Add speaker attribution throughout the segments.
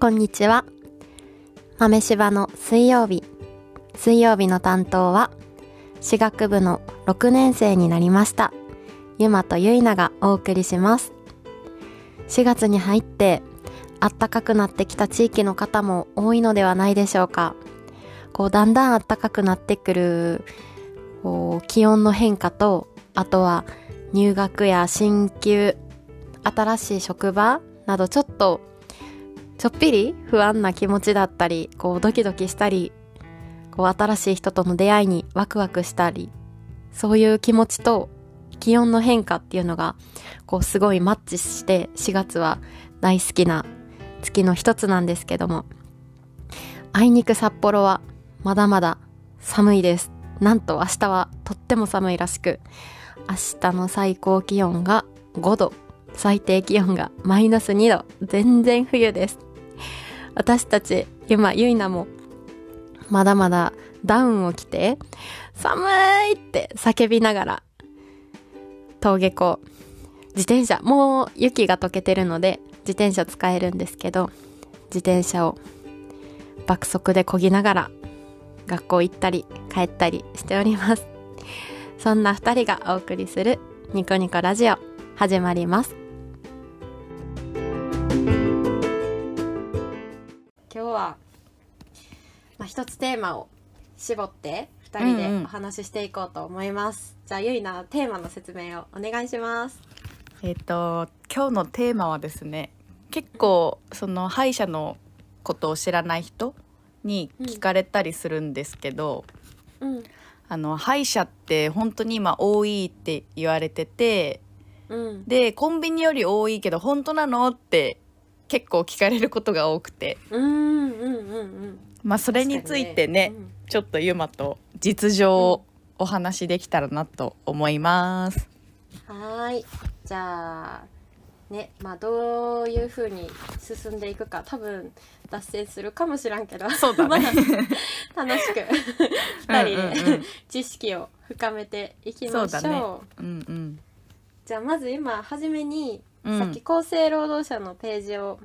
Speaker 1: こんにちは。豆柴の水曜日。水曜日の担当は、私学部の6年生になりました。ゆまとゆいながお送りします。4月に入って、暖かくなってきた地域の方も多いのではないでしょうか。こう、だんだん暖かくなってくる、こう、気温の変化と、あとは入学や進級、新しい職場などちょっとちょっぴり不安な気持ちだったり、こうドキドキしたり、こう新しい人との出会いにワクワクしたり、そういう気持ちと気温の変化っていうのが、こうすごいマッチして4月は大好きな月の一つなんですけども、あいにく札幌はまだまだ寒いです。なんと明日はとっても寒いらしく、明日の最高気温が5度、最低気温がマイナス2度、全然冬です。私たち、今、ゆいなも、まだまだダウンを着て、寒いって叫びながら、登下校、自転車、もう雪が溶けてるので、自転車使えるんですけど、自転車を爆速で漕ぎながら、学校行ったり帰ったりしております。そんな二人がお送りするニコニコラジオ始まります。まあ、一つテーマを絞って二人でお話ししていこうと思います。じゃあゆいなテーマの説明をお願いします。
Speaker 2: えっ、と今日のテーマはですね結構その歯医者のことを知らない人に聞かれたりするんですけど、
Speaker 1: うん
Speaker 2: あの歯医者って本当に今多いって言われてて
Speaker 1: うん
Speaker 2: でコンビニより多いけど本当なのって結構聞かれることが多くて
Speaker 1: うんうんうんうん。
Speaker 2: まあそれについてね
Speaker 1: うん。
Speaker 2: ちょっとユマと実情をお話しできたらなと思います。
Speaker 1: はーい。じゃあ、ね、まあどういう風に進んでいくか、多分脱線するかもしらんけど、
Speaker 2: そうだね。
Speaker 1: 楽しく 二人
Speaker 2: うんうんう
Speaker 1: で
Speaker 2: ん。
Speaker 1: 知識を深めていきましょう。
Speaker 2: そうだね。うんうん。
Speaker 1: じゃあまず今初めに、
Speaker 2: うん。
Speaker 1: さっき厚生労働省のページを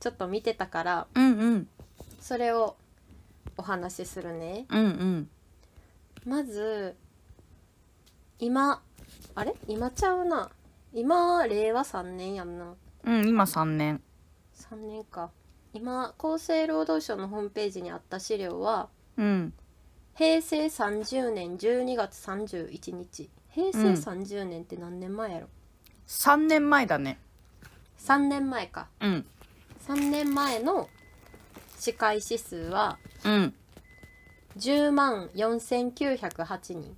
Speaker 1: ちょっと見てたから、
Speaker 2: うんうん
Speaker 1: それをお話しするね。
Speaker 2: うんうん。
Speaker 1: まず今あれ？今ちゃうな。今令和3年やんな。
Speaker 2: うん今3年。
Speaker 1: 3年か。今厚生労働省のホームページにあった資料は
Speaker 2: うん。
Speaker 1: 平成30年12月31日。平成30年って何年前やろ、
Speaker 2: 3年前だね。
Speaker 1: 3年前か。
Speaker 2: うん。
Speaker 1: 3年前の歯科医師数は
Speaker 2: うん。
Speaker 1: 10万4908人。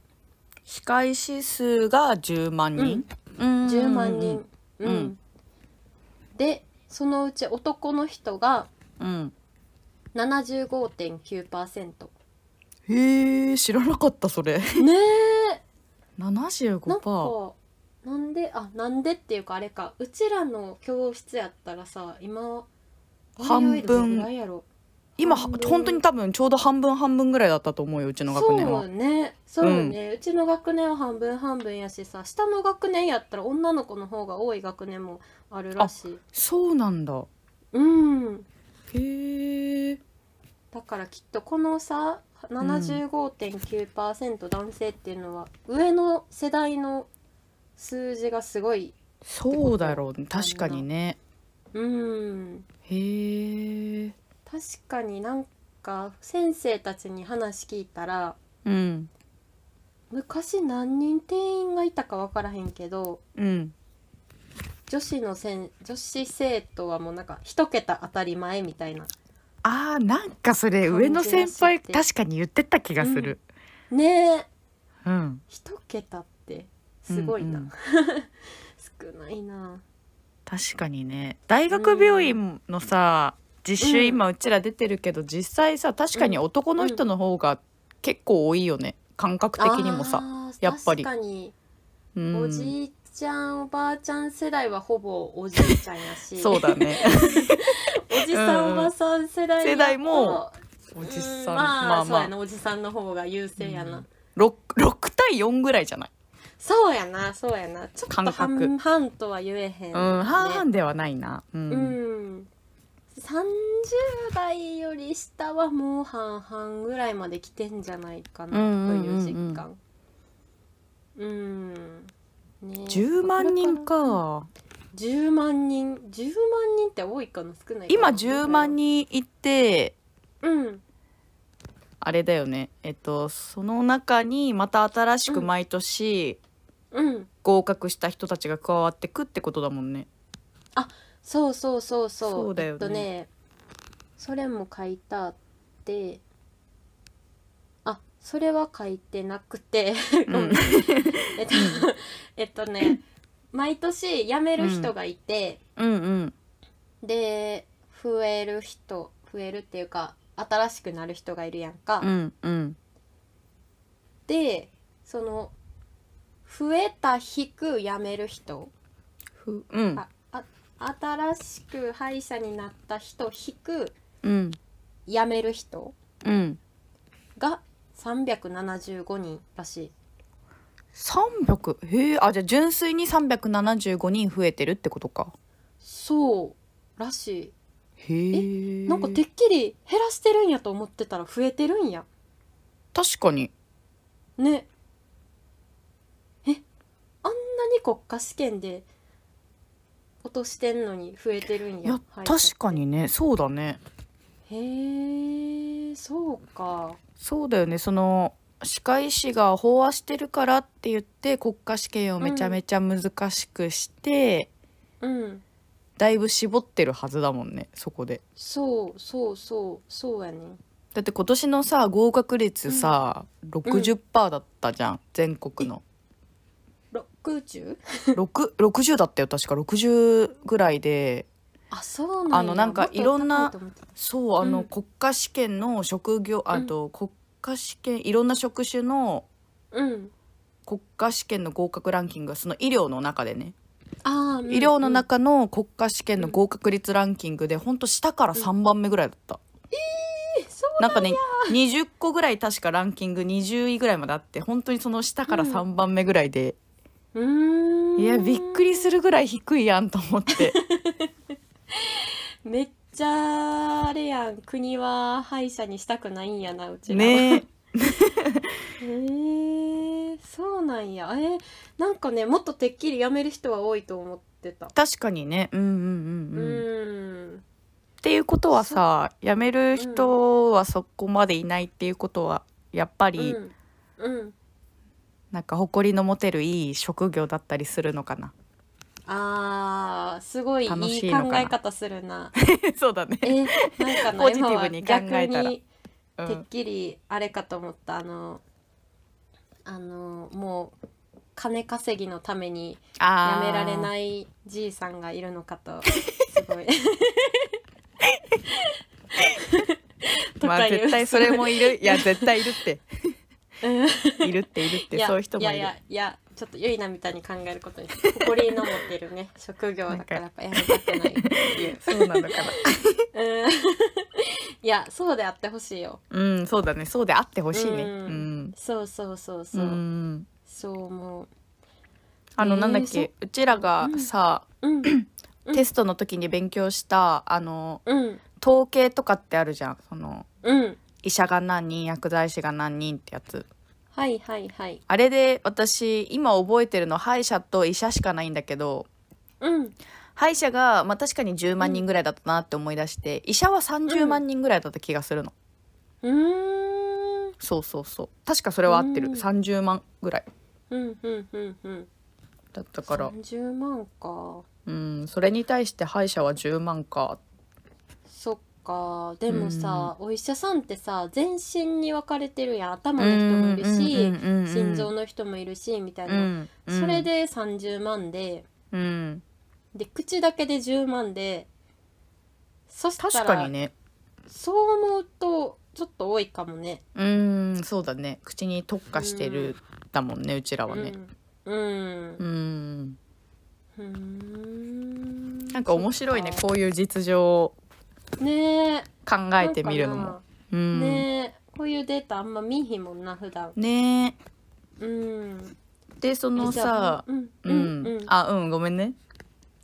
Speaker 2: 歯科医師数が10万人、うん、
Speaker 1: 10万人。うん、
Speaker 2: うん。
Speaker 1: でそのうち男の人が
Speaker 2: うん。
Speaker 1: 75.9%
Speaker 2: へえ知らなかったそれ。
Speaker 1: ねえ。なん
Speaker 2: 75%
Speaker 1: かなんであなんでっていうかあれか。うちらの教室やったらさ今
Speaker 2: 半分
Speaker 1: 割合どれぐらいやろ
Speaker 2: 今本当に多分ちょうど半分半分ぐらいだったと思うようちの学年は。
Speaker 1: そうね。そうね、うちの学年は半分半分やしさ下の学年やったら女の子の方が多い学年もあるらしい。
Speaker 2: そうなんだ。
Speaker 1: うん。
Speaker 2: へえ。
Speaker 1: だからきっとこのさ75.9%男性っていうのは上の世代の数字がすごい
Speaker 2: そうだろうね。確かにね。
Speaker 1: うん。
Speaker 2: へえ
Speaker 1: 確かになんか先生たちに話聞いたら
Speaker 2: うん。
Speaker 1: 昔何人定員がいたか分からへんけど
Speaker 2: うん。
Speaker 1: 女子のせん女子生徒はもうなんか一桁当たり前みたいな。
Speaker 2: あーなんかそれ上の先輩確かに言ってた気がする。
Speaker 1: ねえ。
Speaker 2: うん。
Speaker 1: 一桁ってすごいな、
Speaker 2: うんうん
Speaker 1: 少ないな。
Speaker 2: 確かにね。大学病院のさ、実習
Speaker 1: うん。
Speaker 2: 今うちら出てるけど実際さ確かに男の人の方が結構多いよね。感覚的にもさ、やっぱり。
Speaker 1: 確かに。
Speaker 2: うん、
Speaker 1: おじいちゃんおばあちゃん世代はほぼおじいちゃんやし。
Speaker 2: そうだね。
Speaker 1: おじさん、
Speaker 2: うん
Speaker 1: おばさん世代
Speaker 2: 世代もおじさん、
Speaker 1: うんまあ、
Speaker 2: まあまあ。
Speaker 1: おじさんの方が優勢やな、
Speaker 2: うん。6, 6対4ぐらいじゃない？
Speaker 1: そうやなそうやな。ちょっと半々とは言えへん、
Speaker 2: うん半々
Speaker 1: ね
Speaker 2: ではないな。うん、
Speaker 1: うん30代より下はもう半々ぐらいまで来てんじゃないかなという実感。うん。ね
Speaker 2: 10万人か。
Speaker 1: 10万人。10万人って多いかな？少ない
Speaker 2: 今10万人いて
Speaker 1: うん。
Speaker 2: あれだよね。えっとその中にまた新しく毎年
Speaker 1: うん。
Speaker 2: 合格した人たちが加わってくってことだもんね
Speaker 1: そうそうそうそう。
Speaker 2: そうだよね。
Speaker 1: えっとねそれも書いてあってあそれは書いてなくて。ごめん。
Speaker 2: う ん
Speaker 1: えっとえっとね毎年辞める人がいて、
Speaker 2: うんうん。
Speaker 1: で増える人増えるっていうか新しくなる人がいるやんか、
Speaker 2: うんうん。
Speaker 1: でその増えた引く辞める人、
Speaker 2: ふうん。
Speaker 1: ああ新しく歯医者になった人引く
Speaker 2: うん。
Speaker 1: 辞める人
Speaker 2: うん。
Speaker 1: が375人らしい。
Speaker 2: 300へえ。あじゃあ純粋に375人増えてるってことか。
Speaker 1: そうらし
Speaker 2: へえ。
Speaker 1: いなんかてっきり減らしてるんやと思ってたら増えてるんや。
Speaker 2: 確かに。
Speaker 1: ね。え？あんなに国家試験で落としてんのに増えてるんや。
Speaker 2: いや確かにね。そうだね。
Speaker 1: へえそうか。
Speaker 2: そうだよね。その歯科医師が飽和してるからって言って国家試験をめちゃめちゃ難しくして、
Speaker 1: うん。
Speaker 2: だいぶ絞ってるはずだもんねそこで。
Speaker 1: そうそうそうそうやね。
Speaker 2: だって今年のさ合格率さ、60%だったじゃん全国の
Speaker 1: 六十
Speaker 2: ？6 60だったよ確か。60ぐらいで。
Speaker 1: あそうなんや。
Speaker 2: あのなんかいろんなそうあの、
Speaker 1: うん。
Speaker 2: 国家試験の職業あと、国家試験いろんな職種の
Speaker 1: うん。
Speaker 2: 国家試験の合格ランキングがその医療の中でね、
Speaker 1: あー、うん
Speaker 2: 医療の中の国家試験の合格率ランキングでほんと下から3番目ぐらいだった、
Speaker 1: えそう
Speaker 2: なんかね20個ぐらい確かランキング20位ぐらいまであって本当にその下から3番目ぐらいで、いやびっくりするぐらい低いやんと思って。
Speaker 1: めっちゃあれやん。国は歯医者にしたくないんやなうちらは。
Speaker 2: ね。
Speaker 1: へえそうなんや。えーなんかねもっとてっきり辞める人は多いと思ってた。
Speaker 2: 確かにね。うんうんうん
Speaker 1: う
Speaker 2: うん
Speaker 1: ん。
Speaker 2: っていうことはさ辞める人はそこまでいないっていうことはやっぱり、
Speaker 1: うん。うん
Speaker 2: なんか誇りの持てるいい職業だったりするのかな？
Speaker 1: あーすごい
Speaker 2: 楽
Speaker 1: いい
Speaker 2: しいのかな？
Speaker 1: 考え方するな。
Speaker 2: そうだね、
Speaker 1: えなんかな
Speaker 2: ポジティブに考えたら。
Speaker 1: に
Speaker 2: うん、
Speaker 1: てっきりあれかと思った。あのあのもう金稼ぎのために
Speaker 2: あ
Speaker 1: やめられ
Speaker 2: い
Speaker 1: ないじいさんがいるのかとすごい。と
Speaker 2: まあ
Speaker 1: かいう
Speaker 2: 絶対それもいる。いや絶対いるって。
Speaker 1: うん
Speaker 2: いるっているってそういう人もいる。
Speaker 1: いやいやいやちょっとゆいなみたいに考えることに。誇りの持ってるね職業だからやっぱやめたくないっていう。
Speaker 2: そうなのか
Speaker 1: うん。いやそうであってほしいよ。
Speaker 2: なうんそうだね。そうであってほしいね。
Speaker 1: う
Speaker 2: うん。ん
Speaker 1: そうそうそう
Speaker 2: う
Speaker 1: そう、
Speaker 2: ん。
Speaker 1: そう思う。
Speaker 2: あの
Speaker 1: えー
Speaker 2: なんだっけ、うちらがさ、
Speaker 1: うん。
Speaker 2: テストの時に勉強したあの
Speaker 1: うん。
Speaker 2: 統計とかってあるじゃん。その
Speaker 1: うん
Speaker 2: 医者が何人薬剤師が何人ってやつ。
Speaker 1: はいはいはい。
Speaker 2: あれで私今覚えてるの歯医者と医者しかないんだけど
Speaker 1: うん。
Speaker 2: 歯医者が、まあ、確かに10万人ぐらいだったなって思い出して、医者は30万人ぐらいだった気がするの、
Speaker 1: うーん。
Speaker 2: そうそうそう。確かそれは合ってる、
Speaker 1: うん。
Speaker 2: 30万ぐらい。
Speaker 1: うんうんうんうん。
Speaker 2: だったから。
Speaker 1: 30万か。
Speaker 2: うん。それに対して歯医者は10万か
Speaker 1: そっかでもさ、お医者さんってさ全身に分かれてるやん。頭の人もいるし心臓
Speaker 2: の、
Speaker 1: の人もいるしみたいな、
Speaker 2: うんうん、
Speaker 1: それで30万で
Speaker 2: うん。
Speaker 1: で口だけで10万でそしたら
Speaker 2: 確かにね。
Speaker 1: そう思うとちょっと多いかもね。
Speaker 2: うんそうだね。口に特化してるだもんねうちらはね。
Speaker 1: うん。
Speaker 2: うん。
Speaker 1: うーん。
Speaker 2: なんか面白いねこういう実情
Speaker 1: ねえ。
Speaker 2: 考えてみるのも。うん。
Speaker 1: なねえ。こういうデータあんま見ひんもんな普段。
Speaker 2: ね
Speaker 1: うん。
Speaker 2: でそのさ
Speaker 1: あうん
Speaker 2: う
Speaker 1: うんん。うん。
Speaker 2: あうんごめんね。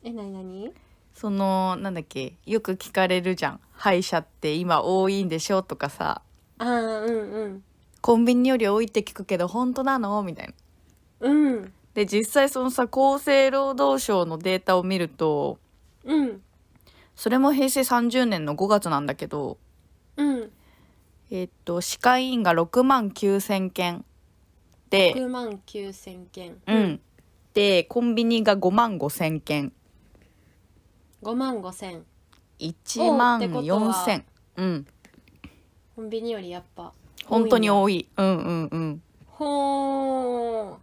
Speaker 1: えなになに？
Speaker 2: そのなんだっけ？よく聞かれるじゃん。歯医者って今多いんでしょとかさ。
Speaker 1: あーうんうん。
Speaker 2: コンビニより多いって聞くけど本当なの？みたいな。
Speaker 1: うん。
Speaker 2: で実際そのさ厚生労働省のデータを見ると
Speaker 1: うん
Speaker 2: それも平成30年の5月なんだけど
Speaker 1: うん。
Speaker 2: えっと歯科医院が6万9,000件。で
Speaker 1: 6万9千件。
Speaker 2: うん、でコンビニが5万5,000件。
Speaker 1: 5万5千。
Speaker 2: 1万
Speaker 1: おってことは
Speaker 2: 4,000うん。
Speaker 1: コンビニよりやっぱ
Speaker 2: 本当に
Speaker 1: い
Speaker 2: 多い。うんうんうん。
Speaker 1: ほー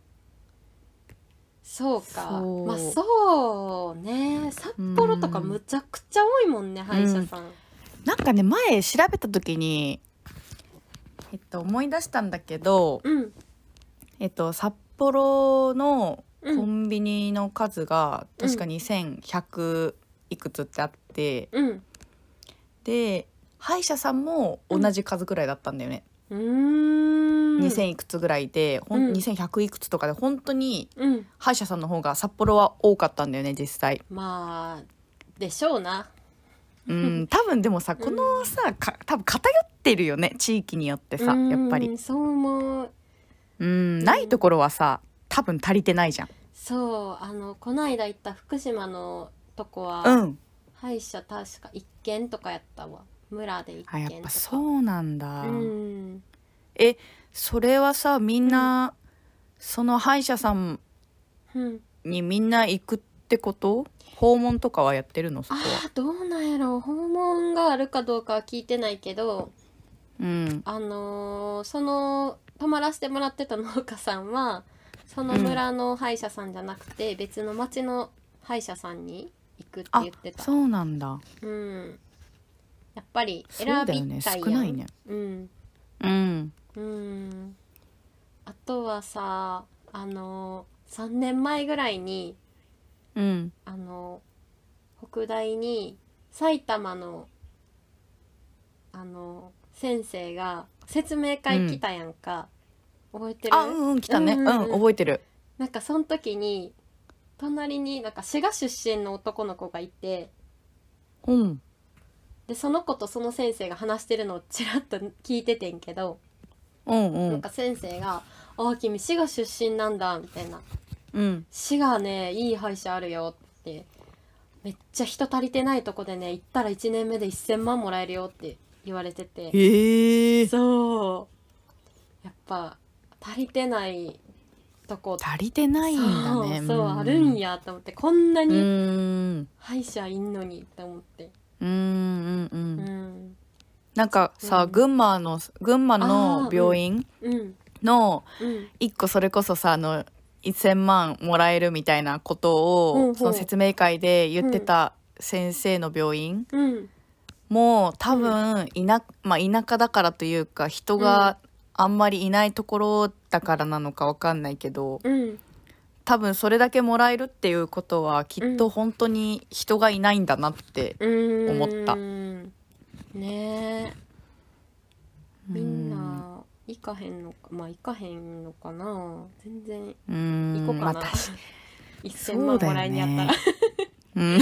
Speaker 1: そうか。
Speaker 2: そう。
Speaker 1: まあそうね。札幌とかむちゃくちゃ多いもんね、歯医者さん。
Speaker 2: なんかね前調べた時にえっと思い出したんだけど
Speaker 1: うん。
Speaker 2: えっと札幌のコ
Speaker 1: うん。
Speaker 2: ンビニの数が確か2100いくつってあって、
Speaker 1: うん。
Speaker 2: で歯医者さんも同じ数ぐらいだったんだよね、2000いくつぐらいでほん、
Speaker 1: うん。
Speaker 2: 2100いくつとかで本当に
Speaker 1: うん。
Speaker 2: 歯医者さんの方が札幌は多かったんだよね実際。
Speaker 1: まあでしょうな。
Speaker 2: うん。多分でもさこのさか多分偏ってるよね地域によってさやっぱり。
Speaker 1: うんそう思う。
Speaker 2: うん。ないところはさ多分足りてないじゃん。
Speaker 1: そう。あのこの間行った福島のとこは、
Speaker 2: うん。
Speaker 1: 歯医者確か一軒とかやったわ村で一軒とか。
Speaker 2: あやっぱそうなんだ、
Speaker 1: うん。
Speaker 2: えそれはさみんな、その歯医者さん
Speaker 1: うん。
Speaker 2: にみんな行くってこと？訪問とかはやってるの？そ
Speaker 1: あ
Speaker 2: こは。
Speaker 1: ーどうなんやろ訪問があるかどうかは聞いてないけど
Speaker 2: うん。
Speaker 1: あのーその泊まらせてもらってた農家さんはその村の歯医者さんじゃなくて、別の町の歯医者さんに行くって
Speaker 2: あ
Speaker 1: 言ってた。
Speaker 2: そうなんだ。
Speaker 1: うんやっぱり選びたいやん。
Speaker 2: 少ないね。
Speaker 1: うん。
Speaker 2: うん。
Speaker 1: うん。あとはさあの3年前ぐらいに
Speaker 2: うん。
Speaker 1: あの北大に埼玉のあの先生が説明会来たやんか、覚えてる？
Speaker 2: あうんうん来たね。うん。ん、
Speaker 1: ううんうん
Speaker 2: 覚えてる。
Speaker 1: なんかその時に隣になんか滋賀出身の男の子がいて。
Speaker 2: うん
Speaker 1: でその子とその先生が話してるのをちらっと聞いててんけど、
Speaker 2: うんうん。
Speaker 1: なんか先生が「ああ君滋賀出身なんだ」みたいな。
Speaker 2: うん。
Speaker 1: 滋賀ねいい歯医者あるよって。めっちゃ人足りてないとこでね行ったら1年目で1,000万もらえるよって言われてて。
Speaker 2: へえ。
Speaker 1: そう。やっぱ足りてないとこ。
Speaker 2: 足りてないんだね。
Speaker 1: そうあるんやと思ってこんな
Speaker 2: う
Speaker 1: に
Speaker 2: ん。
Speaker 1: 歯医者いんのにって思って
Speaker 2: うんうんう
Speaker 1: うん。ん
Speaker 2: なんかさ、
Speaker 1: うん
Speaker 2: 群馬の群馬
Speaker 1: あ
Speaker 2: の
Speaker 1: ー
Speaker 2: 病院
Speaker 1: うん。
Speaker 2: の
Speaker 1: うん。
Speaker 2: 一個それこそさあの1,000万もらえるみたいなことを、その説明会で言ってた先生の病院
Speaker 1: うん。
Speaker 2: も多分田,、まあ、田舎だからというか人があんまりいないところだからなのかわかんないけど
Speaker 1: うん
Speaker 2: 多分それだけもらえるっていうことはきっ
Speaker 1: うん。
Speaker 2: と本当に人がいないんだなって、
Speaker 1: うん
Speaker 2: 思った。
Speaker 1: ねえ。みん。
Speaker 2: うん
Speaker 1: な行かへんのかまあ行かへんのかな。全然
Speaker 2: うん。
Speaker 1: 行こうかな、
Speaker 2: まあ確か
Speaker 1: 1000万もらいにやったら。
Speaker 2: うん。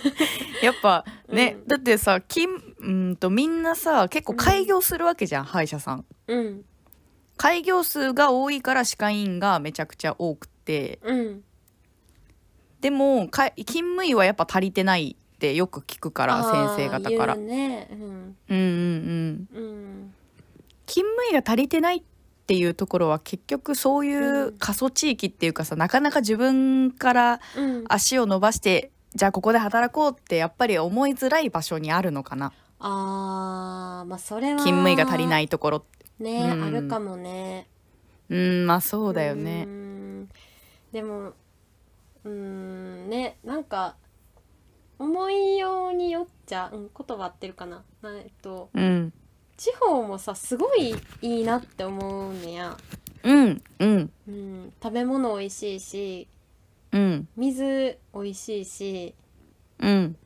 Speaker 2: やっぱね、
Speaker 1: うん。
Speaker 2: だってさ金うんとみんなさ結構開業するわけじゃん、歯医者さん。
Speaker 1: うん。
Speaker 2: 開業数が多いから歯科医院がめちゃくちゃ多くて
Speaker 1: うん。
Speaker 2: でもか勤務医はやっぱ足りてないってよく聞くから先生方から、
Speaker 1: うね。うん。
Speaker 2: うんうんうん。
Speaker 1: うん。
Speaker 2: 勤務医が足りてないっていうところは結局そういううん。過疎地域っていうかさなかなか自分から
Speaker 1: うん。
Speaker 2: 足を伸ばしてじゃあここで働こうってやっぱり思いづらい場所にあるのかな。
Speaker 1: あーまあそれは
Speaker 2: 勤務医が足りないいところ。
Speaker 1: ね、
Speaker 2: うん。
Speaker 1: あるかもね。
Speaker 2: うんまあそ
Speaker 1: そう
Speaker 2: だよね
Speaker 1: でもうーんねなんか思いようによっちゃ、うん、言葉合ってるかな。なえっと
Speaker 2: うん。
Speaker 1: 地方もさすごいいいなって思うねや、
Speaker 2: うんうん。
Speaker 1: うん、食べ物美味しいし
Speaker 2: うん。
Speaker 1: 水美味しいし
Speaker 2: うん。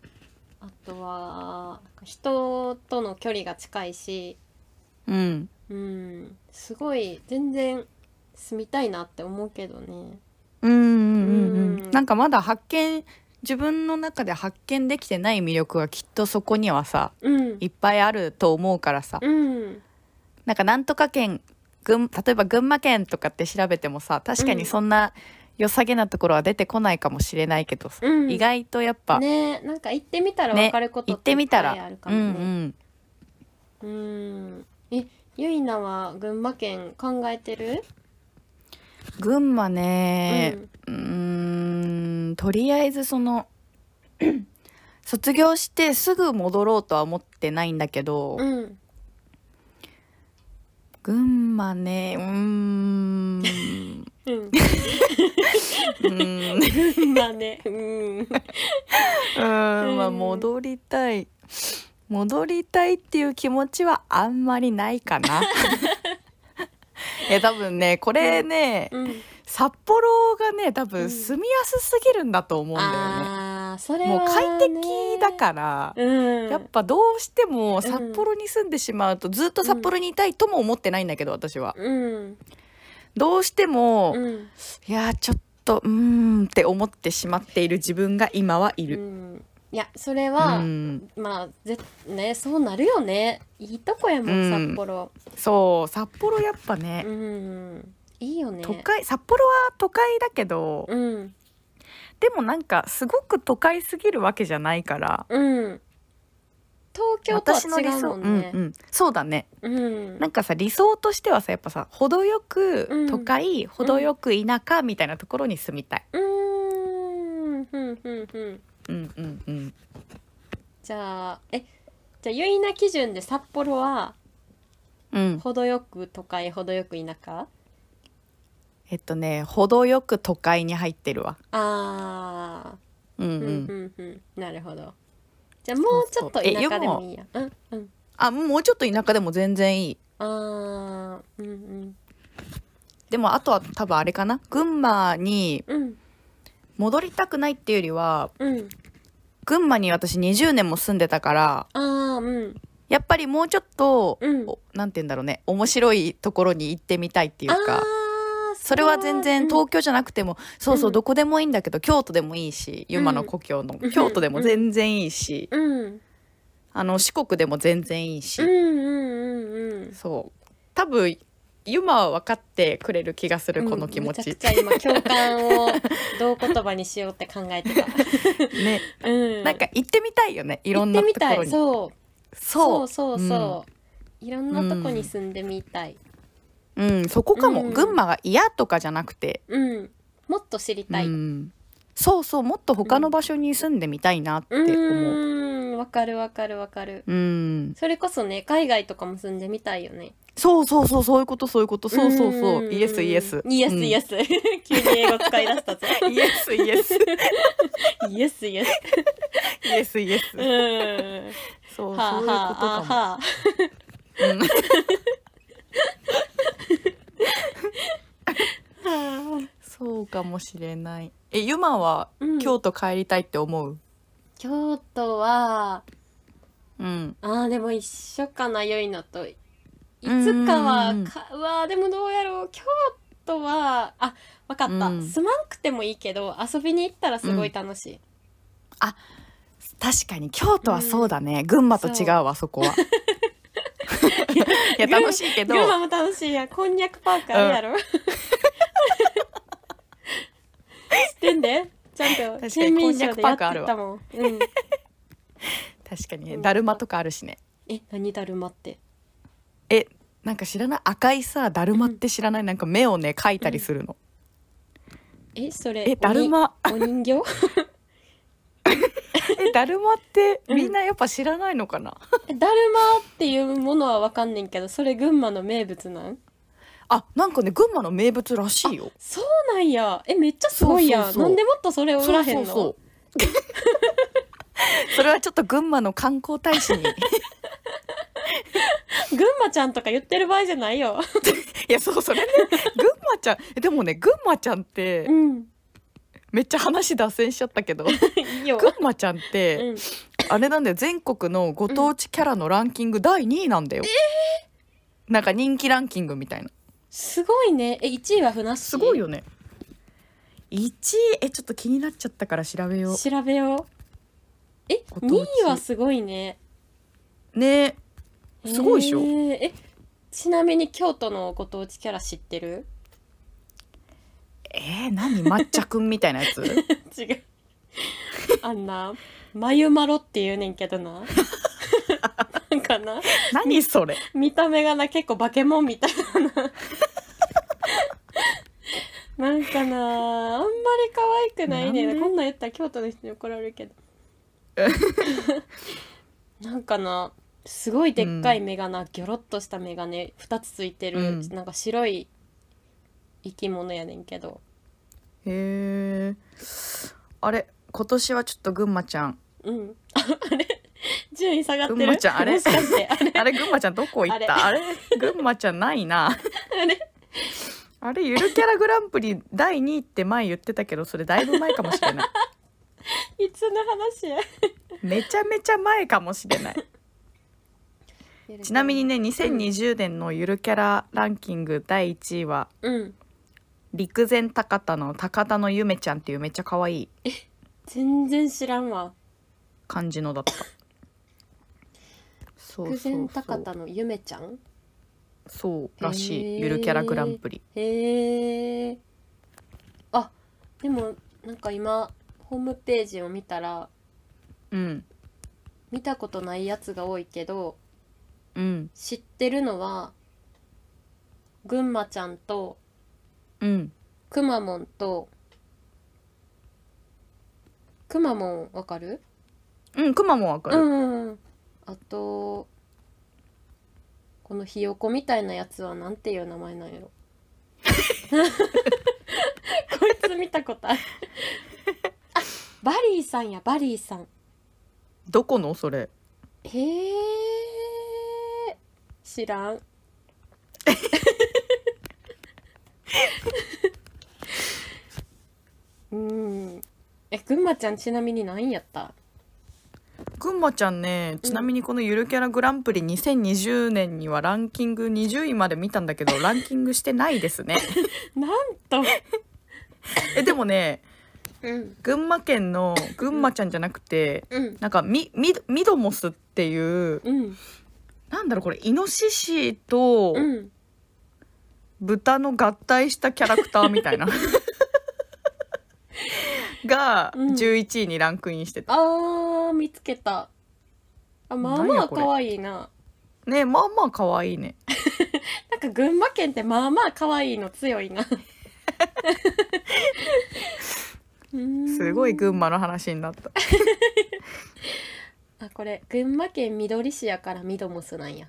Speaker 1: あとは人との距離が近いし
Speaker 2: うん。
Speaker 1: うんすごい全然住みたいなって思うけどね
Speaker 2: うんうんうんう
Speaker 1: うん。
Speaker 2: んなんかまだ発見自分の中で発見できてない魅力がきっとそこにはさ
Speaker 1: うん。
Speaker 2: いっぱいあると思うからさ。
Speaker 1: うん。
Speaker 2: なんかなんとか県群例えば群馬県とかって調べてもさ確かにそんな良さげなところは出てこないかもしれないけどさ、
Speaker 1: うん。
Speaker 2: 意外とやっぱ、
Speaker 1: ねなんか行ってみたら分かること
Speaker 2: 行ってみたら
Speaker 1: いっぱいあるか
Speaker 2: うんうん。
Speaker 1: うんえゆいなは群馬県考えてる？
Speaker 2: 群馬ね。うーんとりあえずその 卒業してすぐ戻ろうとは思ってないんだけど、
Speaker 1: うん。
Speaker 2: 群馬ね。うーん。う
Speaker 1: うん。群馬ね。うん。
Speaker 2: うーん。まあ戻りたい。戻りたいっていう気持ちはあんまりないかな。いや多分ねこれね、
Speaker 1: うん。
Speaker 2: 札幌がね多
Speaker 1: うん。
Speaker 2: 分住みやすすぎるんだと思うんだよね。
Speaker 1: ね。
Speaker 2: もう快適だから、
Speaker 1: うん。
Speaker 2: やっぱどうしても札幌に住んでしまうとずっと札幌にいたいとも思ってないんだけど私は。
Speaker 1: うん。
Speaker 2: どうしても、
Speaker 1: うん。
Speaker 2: いやちょっとうーんって思ってしまっている自分が今はいる。
Speaker 1: うんいやそれ
Speaker 2: う
Speaker 1: は、
Speaker 2: ん、
Speaker 1: まあぜねそうなるよね。いいとこやもん、
Speaker 2: うん。
Speaker 1: 札幌。
Speaker 2: そう札幌やっぱね、
Speaker 1: うん。いいよね。
Speaker 2: 都会札幌は都会だけど、
Speaker 1: うん。
Speaker 2: でもなんかすごく都会すぎるわけじゃないから。
Speaker 1: うん。東京とは違うもんね。
Speaker 2: うんうん、そうだね。
Speaker 1: うん。
Speaker 2: なんかさ理想としてはさやっぱさ程よく
Speaker 1: うん。
Speaker 2: 都会、程よく田舎みたいなところに住みたい。
Speaker 1: うーん。ふんふんふん
Speaker 2: うんうんうん。
Speaker 1: じゃあえじゃあゆいな基準で札幌は
Speaker 2: うん、
Speaker 1: 程よく都会程よく田舎？
Speaker 2: えっとね程よく都会に入ってるわ。
Speaker 1: あ
Speaker 2: うんう
Speaker 1: ん。
Speaker 2: ん。
Speaker 1: うんうん。なるほど。じゃあもうちょっと田舎でもいいや。うんうん。
Speaker 2: あもうちょっと田舎でも全然いい。
Speaker 1: あー。うんうん。
Speaker 2: でもあとは多分あれかな？群馬に
Speaker 1: うん
Speaker 2: 戻りたくないっていうよりは
Speaker 1: うん。
Speaker 2: 群馬に私20年も住んでたから
Speaker 1: あーうん。
Speaker 2: やっぱりもうちょっと、
Speaker 1: うん。
Speaker 2: おなんて言うんだろうね面白いところに行ってみたいっていうかそれは全然東京じゃなくても、そうそう
Speaker 1: うん。
Speaker 2: どこでもいいんだけど京都でもいいしユマの故郷の、
Speaker 1: うん。
Speaker 2: 京都でも全然いいし、
Speaker 1: うん。うん。
Speaker 2: あの四国でも全然いいし、
Speaker 1: うんうんうんうん。
Speaker 2: そう。多分ユマは分かってくれる気がする、この気持ち
Speaker 1: うんめちゃくちゃ今共感をどう言葉にしようって考えてた。
Speaker 2: ね
Speaker 1: うん。
Speaker 2: なんか行ってみたいよねいろんな。ところに
Speaker 1: そう。
Speaker 2: そう
Speaker 1: そうそうそう。いろんなとこに住んでみたい。
Speaker 2: うん、そこかも、
Speaker 1: うん
Speaker 2: 群馬が嫌とかじゃなくて、
Speaker 1: うん。もっと知りたい。
Speaker 2: う
Speaker 1: うん
Speaker 2: ん、そうそうもっと他の場所に住んでみたいなって思う。
Speaker 1: わかるわかるわかる。
Speaker 2: うん
Speaker 1: それこそね、海外とかも住んでみたいよね。
Speaker 2: そうそうそうそういうことそういうことそうそうそ
Speaker 1: ん
Speaker 2: うイエスイエス
Speaker 1: イエスイエ
Speaker 2: ス、
Speaker 1: ス。急に英語使い出したぞ。
Speaker 2: イエスイエス
Speaker 1: イエスイエス。
Speaker 2: イエスイエス
Speaker 1: うん。
Speaker 2: そう
Speaker 1: はあ
Speaker 2: そういうこと
Speaker 1: はあ
Speaker 2: かも、
Speaker 1: はあ。
Speaker 2: うんそうかもしれない。えユマは
Speaker 1: うん。
Speaker 2: 京都帰りたいって思う？
Speaker 1: 京都は、
Speaker 2: うん。
Speaker 1: あーでも一緒かな良いのと。いつかは
Speaker 2: うん
Speaker 1: かうわーでもどうやろう。京都はあわかった、
Speaker 2: うん。
Speaker 1: 住まんくてもいいけど遊びに行ったらすごい楽しい、
Speaker 2: 確かに京都はそうだね、群馬と違うわそこは。いや楽しいけど。
Speaker 1: 群馬も楽しいや。んこんにゃくパークあるやろ、知ってんでちゃんと
Speaker 2: 確かに
Speaker 1: 県民賞でやって
Speaker 2: こん。にゃくパークあるわ。
Speaker 1: たもん、うん、
Speaker 2: 確かにね。だるまとかあるしね。
Speaker 1: え何だるまって？
Speaker 2: えなんか知らない？赤いさだるまって知らない、なんか目をね描いたりするの、
Speaker 1: えそれ
Speaker 2: えだるま？
Speaker 1: お人形？
Speaker 2: えだるまって
Speaker 1: うん。
Speaker 2: みんなやっぱ知らないのかな、
Speaker 1: えだるまっていうものはわかんねんけどそれ群馬の名物なん？
Speaker 2: あなんかね群馬の名物らしいよ。
Speaker 1: そうなんや。えめっちゃすごいやん。
Speaker 2: そうそうそう。
Speaker 1: なんでもっとそれを売らへんの？
Speaker 2: そう それはちょっと群馬の観光大使に。
Speaker 1: 群馬ちゃんとか言ってる場合じゃないよ。
Speaker 2: いやそうそれね。群馬ちゃん。えでもね群馬ちゃんって
Speaker 1: うん。
Speaker 2: めっちゃ話脱線しちゃったけど。群馬ちゃんって、
Speaker 1: うん。
Speaker 2: あれなんだよ。全国のご当地キャラのランキング第2位なんだよ、なんか人気ランキングみたいな
Speaker 1: すごいね。え1位はふなっしー？
Speaker 2: すごいよね。1位？えちょっと気になっちゃったから調べよ
Speaker 1: 調べよう。え
Speaker 2: ご当地。
Speaker 1: 2位はすごいね。
Speaker 2: うねすごいでしょ。
Speaker 1: へーえちなみに京都のご当地キャラ知ってる？
Speaker 2: えー、何？抹茶くんみたいなやつ？
Speaker 1: 違う。あんな。眉マロって言うねんけどな なんかな。
Speaker 2: 何それ。
Speaker 1: 見た目がな結構バケモンみたいな。な なんかなあんまり可愛くないね。
Speaker 2: なんで？
Speaker 1: こんなん言ったら京都の人に怒られるけど。なんかなすごいでっかい目がな、ギョロッとした目がね2つついてる、
Speaker 2: うん。
Speaker 1: なんか白い生き物やねんけど。
Speaker 2: へえあれ今年はちょっと群馬ちゃん。
Speaker 1: うん。あれ 順位下がってる。
Speaker 2: 群馬ちゃんあれ？
Speaker 1: もしかしてあれ？
Speaker 2: あれ群馬ちゃんどこ行った？あれ？群馬ちゃんないな。
Speaker 1: あれ？
Speaker 2: あれゆるキャラグランプリ第2位って前言ってたけどそれだいぶ前かもしれない。
Speaker 1: いつの話や？
Speaker 2: めちゃめちゃ前かもしれない。ちなみにね2020年のゆるキャラランキング第1位は
Speaker 1: うん。
Speaker 2: 陸前高田の高田のゆめちゃんっていうめっちゃ可愛い
Speaker 1: 全然知らんわ。
Speaker 2: 感じのだったそう
Speaker 1: 偶然
Speaker 2: そう。そう
Speaker 1: 高田のゆめちゃん？
Speaker 2: そうらしい。ゆるキャラグランプリ。
Speaker 1: へえあでもなんか今ホームページを見たら
Speaker 2: うん。
Speaker 1: 見たことないやつが多いけど
Speaker 2: うん。
Speaker 1: 知ってるのはぐんまちゃんと
Speaker 2: うん。
Speaker 1: くまモンとくまモンわかる？
Speaker 2: うんくまもわかる、
Speaker 1: うんうんうんあとこのひよこみたいなやつはなんていう名前なんやろ。こいつ見たことある。あバリーさんやバリーさん。
Speaker 2: どこのそれ？
Speaker 1: へえ知らん。うん。えぐんまちゃんちなみに何やった？
Speaker 2: ぐんまちゃんねちなみにこのゆるキャラグランプリ2020年にはランキング20位まで見たんだけど ランキングしてないですね。
Speaker 1: なんと。
Speaker 2: えでもね
Speaker 1: うん。
Speaker 2: 群馬県のぐんまちゃんじゃなくて
Speaker 1: うん。
Speaker 2: なんかミミミドモスっていう
Speaker 1: うん。
Speaker 2: なんだろうこれイノシシと
Speaker 1: うん。
Speaker 2: 豚の合体したキャラクターみたいな が
Speaker 1: うん。
Speaker 2: 11位にランクインしてた、
Speaker 1: あー見つけた。あまあまあ可愛いな。
Speaker 2: ねまあまあ可愛いね。
Speaker 1: なんか群馬県ってまあまあ可愛いの強いな。
Speaker 2: すごい群馬の話になった。
Speaker 1: あこれ群馬県みどり市やからミドモスなんや。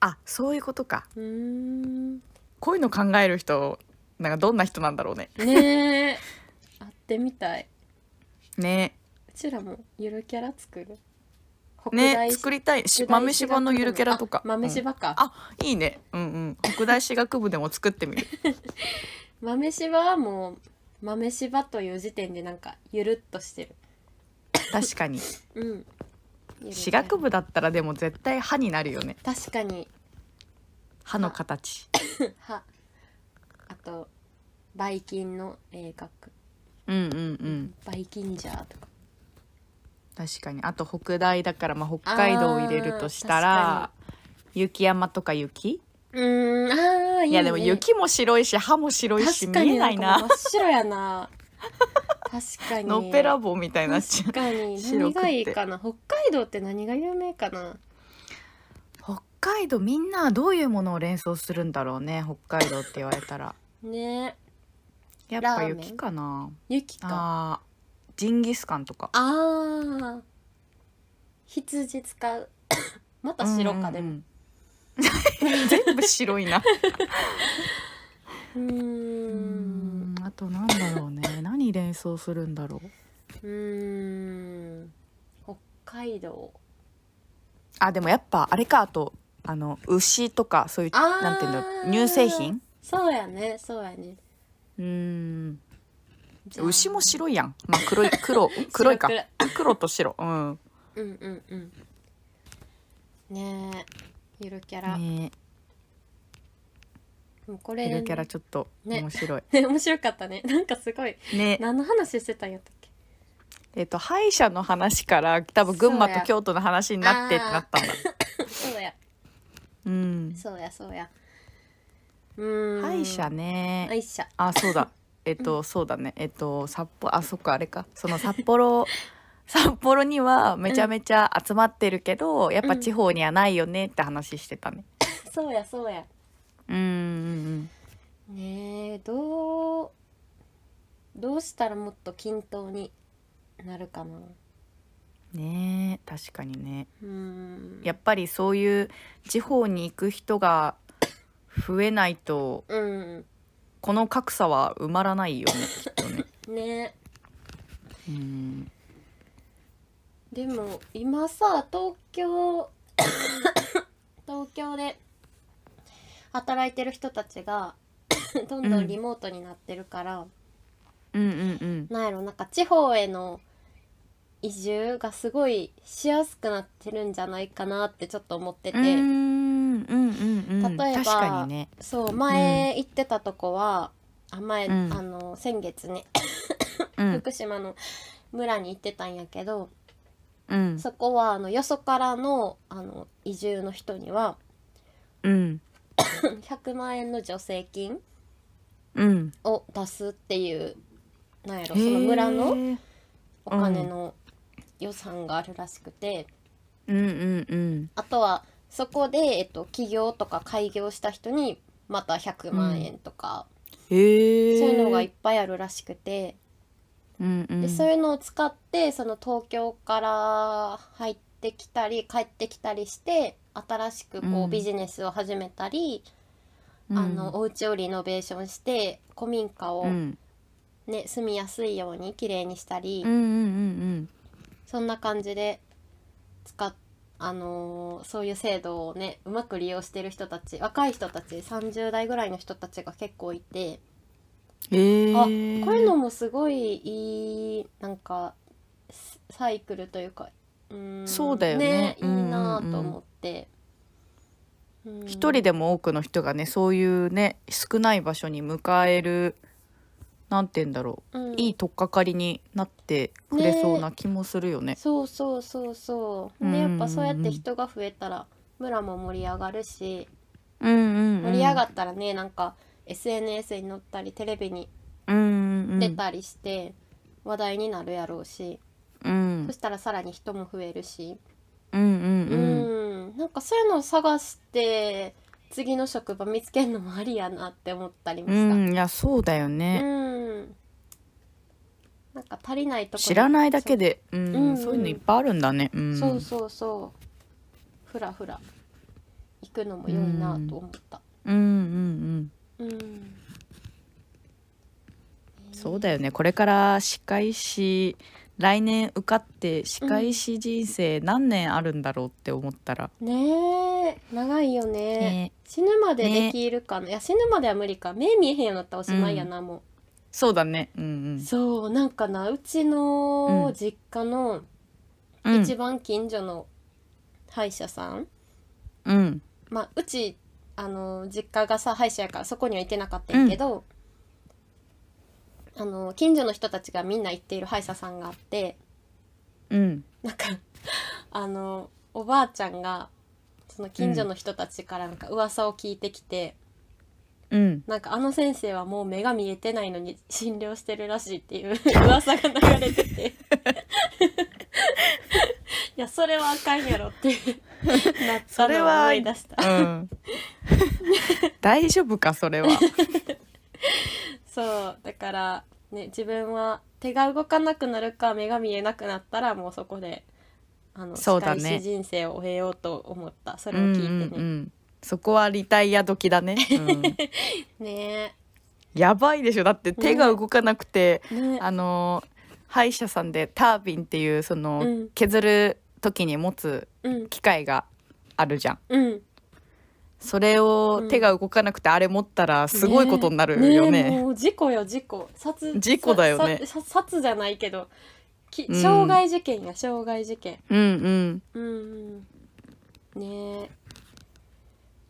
Speaker 2: あそういうことか。
Speaker 1: うーん。
Speaker 2: こういうの考える人なんかどんな人なんだろうね。
Speaker 1: ねえ。会ってみたい。
Speaker 2: ね。
Speaker 1: うちらもゆるキャラ作る。北
Speaker 2: ね
Speaker 1: 大
Speaker 2: 作りたい。し
Speaker 1: 北大
Speaker 2: 豆柴のゆるキャラとか。
Speaker 1: あ豆
Speaker 2: うん。
Speaker 1: 柴か、
Speaker 2: あいいね。うんうん。北大私学部でも作ってみる。
Speaker 1: 豆柴はもう豆柴という時点でなんかゆるっとしてる。
Speaker 2: 確かに。
Speaker 1: うん。ゆ
Speaker 2: 学部だったらでも絶対歯になるよね。
Speaker 1: 確かに。
Speaker 2: 歯の形。
Speaker 1: はあとバイキンの映画
Speaker 2: うんうんうん。
Speaker 1: バイキンジャーとか。
Speaker 2: 確かに。あと北大だからまあ北海道を入れるとしたら雪山とか雪？
Speaker 1: うーんあーいい,、ね、
Speaker 2: いやでも雪も白いし歯も白いし見えないな。
Speaker 1: 真っ白やな。確かに。
Speaker 2: のっぺらぼうみたいにな
Speaker 1: 確かに。何がいいかな？北海道って何が有名かな？
Speaker 2: う北海道みんなはどういうものを連想するんだろうね北海道って言われたら。
Speaker 1: ね
Speaker 2: やっぱ雪かな。
Speaker 1: 雪か。
Speaker 2: あージンギスカンとか。
Speaker 1: あー。羊使う。また白かでも
Speaker 2: うんうん。うん 全部白いな。
Speaker 1: うー
Speaker 2: うんんあとなんだろうね。何連想するんだろう。
Speaker 1: うーん。北海道。
Speaker 2: あでもやっぱあれかあとあの牛とかそういう
Speaker 1: あー。
Speaker 2: なんていうんだ乳製品？
Speaker 1: そうやねそうやね
Speaker 2: うーん。牛も白いやん。まあ黒い 黒黒いか。
Speaker 1: 白
Speaker 2: 黒。と白。うん。
Speaker 1: うんうんうん。ねえ。ゆるキャラ、
Speaker 2: ね
Speaker 1: もうこれ
Speaker 2: ゆるキャラちょっと
Speaker 1: ね。
Speaker 2: 面白い。
Speaker 1: ね 面白かったね。なんかすごい。
Speaker 2: ね。
Speaker 1: 何の話してたんやったっけ？
Speaker 2: えっと歯医者の話から多分群馬と京都の話になってってなったんだ。
Speaker 1: そうや。
Speaker 2: うん。
Speaker 1: そうやそうやうーん
Speaker 2: 歯医者
Speaker 1: 歯
Speaker 2: ね。
Speaker 1: 医者
Speaker 2: あそうだ。えっとそうだね。えっと札幌あそっかあれか。その札幌 札幌にはめちゃめちゃ集まってるけど、やっぱ地方にはないよねって話してたね。
Speaker 1: そうやそうや
Speaker 2: うんうん
Speaker 1: ねえどうどうしたらもっと均等になるかな
Speaker 2: うん。ねえ確かにね。
Speaker 1: うーん
Speaker 2: やっぱりそういう地方に行く人が増えないと
Speaker 1: うん
Speaker 2: この格差は埋まらないよねきっとね。
Speaker 1: ね。
Speaker 2: うん。
Speaker 1: でも今さ東京 東京で働いてる人たちが どんどんリモートになってるから、
Speaker 2: うんうん
Speaker 1: なんやろなんか地方への移住がすごいしやすくなってるんじゃないかなってちょっと思ってて、例えば
Speaker 2: ね。
Speaker 1: そう前行ってたとこは、あ前、
Speaker 2: うん。
Speaker 1: あの先月ね
Speaker 2: うん。
Speaker 1: 福島の村に行ってたんやけど、
Speaker 2: うん。
Speaker 1: そこはあのよそからのあの移住の人には
Speaker 2: うん。
Speaker 1: 100万円の助成金
Speaker 2: うん。
Speaker 1: を出すっていうなんやろその村のお金の予算があるらしくて、
Speaker 2: うんうんうん。
Speaker 1: あとはそこで、えっと、起業とか開業した人にまた100万円とか、
Speaker 2: へえ。
Speaker 1: そういうのがいっぱいあるらしくて、
Speaker 2: うんうん。
Speaker 1: でそういうのを使ってその東京から入ってきたり帰ってきたりして新しくこ
Speaker 2: う
Speaker 1: うん。ビジネスを始めたり、
Speaker 2: うん。
Speaker 1: あのお家をリノベーションして古民家を、
Speaker 2: うん。
Speaker 1: ね住みやすいように綺麗にしたり、
Speaker 2: うんうんうん。
Speaker 1: そんな感じで使っあのーそういう制度をねうまく利用してる人たち若い人たち30代ぐらいの人たちが結構いて、
Speaker 2: え。
Speaker 1: あこういうのもすごいいいなんかスサイクルというかうーん
Speaker 2: そうだよね
Speaker 1: いいなと思って。うん
Speaker 2: 一人でも多くの人がねそういうね少ない場所に迎えるなんて言うんだろう、
Speaker 1: うん。
Speaker 2: いい取っかかりになってくれそうな気もするよね。
Speaker 1: そうそうそうそう。でやっぱそうやって人が増えたら村も盛り上がるし
Speaker 2: うんうん、うん、
Speaker 1: 盛り上がったらねなんか SNS に載ったりテレビに出たりして話題になるやろうし、
Speaker 2: うん。
Speaker 1: そしたらさらに人も増えるし。
Speaker 2: うんうん
Speaker 1: う
Speaker 2: うん
Speaker 1: ん。なんかそういうのを探して次の職場見つけるのもありやなって思ったりも
Speaker 2: う
Speaker 1: した。
Speaker 2: んいやそうだよ
Speaker 1: う
Speaker 2: ね、
Speaker 1: ん。なんか足りないところ。
Speaker 2: 知らないだけで、うん
Speaker 1: う。んうん。
Speaker 2: そういうのいっぱいあるんだね。うん、
Speaker 1: そうそうそう。ふらふら行くのも良いなと思った。
Speaker 2: うん。うんうん
Speaker 1: うん。
Speaker 2: そうだよね。これから歯科医師来年受かって歯科医師人生何年あるんだろうって思ったら、
Speaker 1: ねえ長いよね。
Speaker 2: ね
Speaker 1: 死ぬまでできるかな、いや死ぬまでは無理か。目見えへんようになったらおしまいやな、も
Speaker 2: そうだね。うんう
Speaker 1: うん。そうなんかなうちの実家の
Speaker 2: うん。
Speaker 1: 一番近所の歯医者さん、
Speaker 2: うん。
Speaker 1: まあうちあの実家がさ歯医者やからそこには行ってなかったんやけど、あの近所の人たちがみんな行っている歯医者さんがあって
Speaker 2: うん。
Speaker 1: なんか あのおばあちゃんがその近所の人たちからなんか噂を聞いてきて、
Speaker 2: うん。
Speaker 1: なんかあの先生はもう目が見えてないのに 診療してるらしいっていう 噂が流れてて。いやそれはあかんやろってなったのを
Speaker 2: それは
Speaker 1: 思い出した。
Speaker 2: うん。大丈夫かそれは
Speaker 1: そうだからね自分は手が動かなくなるか目が見えなくなったらもうそこであの
Speaker 2: そうだね。
Speaker 1: 人生を終えようと思った。それを
Speaker 2: うん
Speaker 1: 聞いてね、
Speaker 2: うんうんそこはリタイア時だね、うん、
Speaker 1: ね。
Speaker 2: やばいでしょ。だって手が動かなくて、
Speaker 1: えね。
Speaker 2: あの歯医者さんでタービンっていうその、
Speaker 1: うん。
Speaker 2: 削る時に持つ
Speaker 1: うん。
Speaker 2: 機械があるじゃん。
Speaker 1: うん
Speaker 2: それを
Speaker 1: うん。
Speaker 2: 手が動かなくてあれ持ったらすごいことになるよね。
Speaker 1: えもう事故よ事故。殺
Speaker 2: 事故だよね。
Speaker 1: 殺じゃないけどき
Speaker 2: うん。
Speaker 1: 傷害事件や傷害事件。
Speaker 2: うんうん。
Speaker 1: うんうん。ねえ。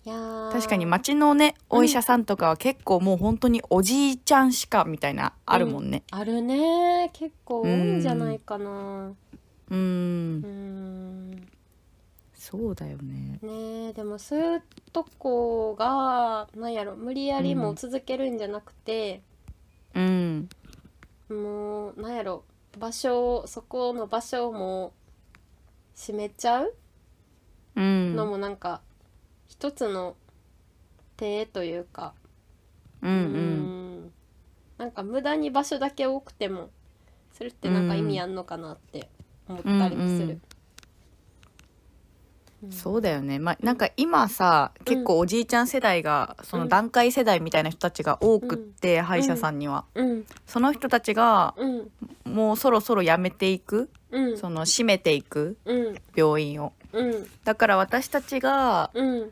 Speaker 1: いやー。
Speaker 2: 確かに町のねお医者さんとかは結構もう本当におじいちゃんしかみたいなあるもんね。
Speaker 1: あるね結構多いんじゃないかな。
Speaker 2: うん。
Speaker 1: うん
Speaker 2: そうだよね。
Speaker 1: ねえでもそういうとこがなんやろ無理やりもう続けるんじゃなくて、
Speaker 2: うん。
Speaker 1: もうなんやろ場所をそこの場所をもう閉めちゃう
Speaker 2: うん。
Speaker 1: のもなんか一つの手というか。
Speaker 2: うんうん。
Speaker 1: うん。なんか無駄に場所だけ多くてもそれってなんか意味あんのかなって思ったりもする。うん
Speaker 2: そうだよね。まあなんか今さ結構おじいちゃん世代がその段階世代みたいな人たちが多くって、歯医者さんには。
Speaker 1: うん。
Speaker 2: その人たちが
Speaker 1: うん。
Speaker 2: もうそろそろ辞めていく。
Speaker 1: うん。
Speaker 2: その閉めていく
Speaker 1: うん。
Speaker 2: 病院を。
Speaker 1: うん。
Speaker 2: だから私たちが
Speaker 1: うん。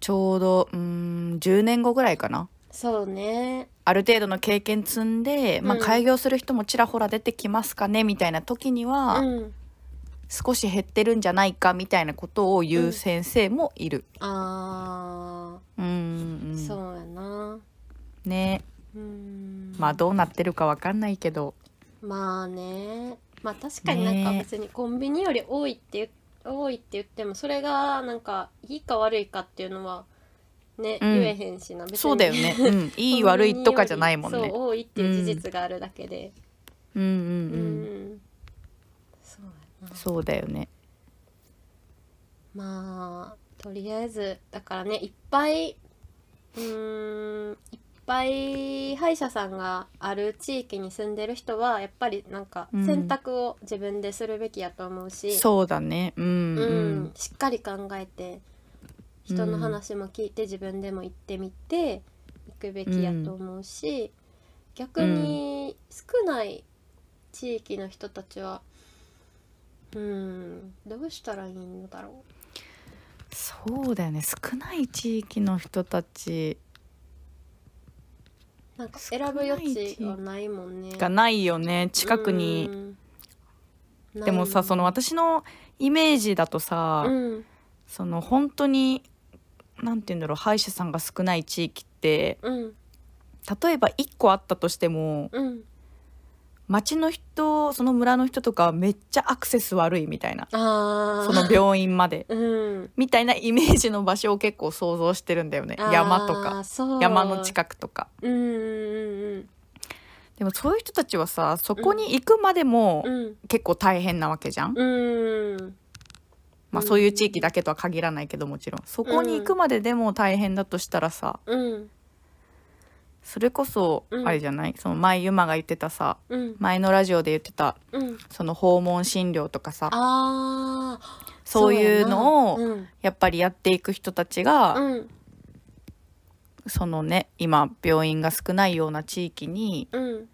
Speaker 2: ちょうどうーん10年後ぐらいかな。
Speaker 1: そうね。
Speaker 2: ある程度の経験積んで、まあ、
Speaker 1: うん。
Speaker 2: 開業する人もちらほら出てきますかねみたいな時には、
Speaker 1: うん
Speaker 2: 少し減ってるんじゃないかみたいなことを言う先生もいる。
Speaker 1: あ
Speaker 2: うん
Speaker 1: ー、
Speaker 2: うん。
Speaker 1: そうやな。
Speaker 2: ね。
Speaker 1: うん。
Speaker 2: まあどうなってるかわかんないけど。
Speaker 1: まあね。まあ確かになんか
Speaker 2: ね
Speaker 1: 別にコンビニより多いって言多いって言ってもそれがなんかいいか悪いかっていうのはね、
Speaker 2: うん。
Speaker 1: 言えへんしな。別に
Speaker 2: そうだよね、うん、いい悪いとかじゃないもん
Speaker 1: そう
Speaker 2: ね。
Speaker 1: 多いっていう事実があるだけで。う
Speaker 2: うんうんうん、
Speaker 1: んそうやな
Speaker 2: そうだよね。
Speaker 1: まあとりあえずだからねいっぱいうーんいっぱい歯医者さんがある地域に住んでる人はやっぱりなんか
Speaker 2: うん
Speaker 1: 選択を自分でするべきやと思うし、
Speaker 2: そうだね。うん
Speaker 1: う
Speaker 2: うんん。
Speaker 1: しっかり考えて人の話も聞いて自分でも行ってみて行くべきやと思うし、逆に少ない地域の人たちはうんどうしたらいいのだろ
Speaker 2: そうだよね。少ない地域の人たち
Speaker 1: うなんか選ぶ余地がないもんね。
Speaker 2: がないよね。近くに。
Speaker 1: うん
Speaker 2: でもさ、その私のイメージだとさ、
Speaker 1: うん
Speaker 2: その本当になんて言うんだろう歯医者さんが少ない地域って
Speaker 1: うん
Speaker 2: 例えば1個あったとしても
Speaker 1: うん
Speaker 2: 町の人その村の人とかはめっちゃアクセス悪いみたいな。
Speaker 1: あ
Speaker 2: その病院まで。
Speaker 1: うん。
Speaker 2: みたいなイメージの場所を結構想像してるんだよね。山とか。山の近くとか。
Speaker 1: うんうん
Speaker 2: でもそういう人たちはさそこに行くまでも
Speaker 1: うん。うん
Speaker 2: 結構大変なわけじゃん、
Speaker 1: うん。
Speaker 2: まあそういう地域だけとは限らないけどもちろん。そこに行くまででも大変だとしたらさ
Speaker 1: うん
Speaker 2: それこそ
Speaker 1: うん。
Speaker 2: あれじゃない、その前ユマが言ってたさ
Speaker 1: うん。
Speaker 2: 前のラジオで言ってた
Speaker 1: うん。
Speaker 2: その訪問診療とかさ
Speaker 1: あー。
Speaker 2: そういうのを
Speaker 1: や
Speaker 2: っぱりやっていく人たちが、
Speaker 1: うん。
Speaker 2: そのね今病院が少ないような地域に
Speaker 1: うん。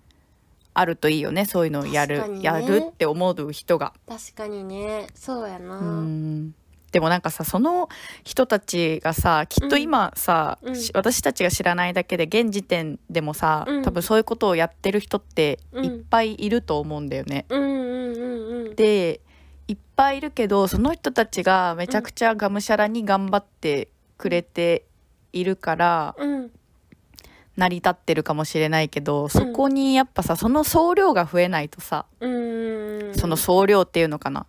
Speaker 2: あるといいよねそういうのをやる、
Speaker 1: ね。
Speaker 2: やるって思う人が。
Speaker 1: 確かにね。そうやな。
Speaker 2: うんでもなんかさその人たちがさきっと今さ、
Speaker 1: うん。
Speaker 2: し私たちが知らないだけで現時点でもさ、
Speaker 1: うん。
Speaker 2: 多分そういうことをやってる人って
Speaker 1: うん。
Speaker 2: いっぱいいると思うんだよね。
Speaker 1: うんうんうんうん。
Speaker 2: でいっぱいいるけどその人たちがめちゃくちゃがむしゃらに頑張ってくれているから
Speaker 1: うん。
Speaker 2: 成り立ってるかもしれないけどそこにやっぱさその総量が増えないとさ
Speaker 1: うん。
Speaker 2: その総量っていうのかな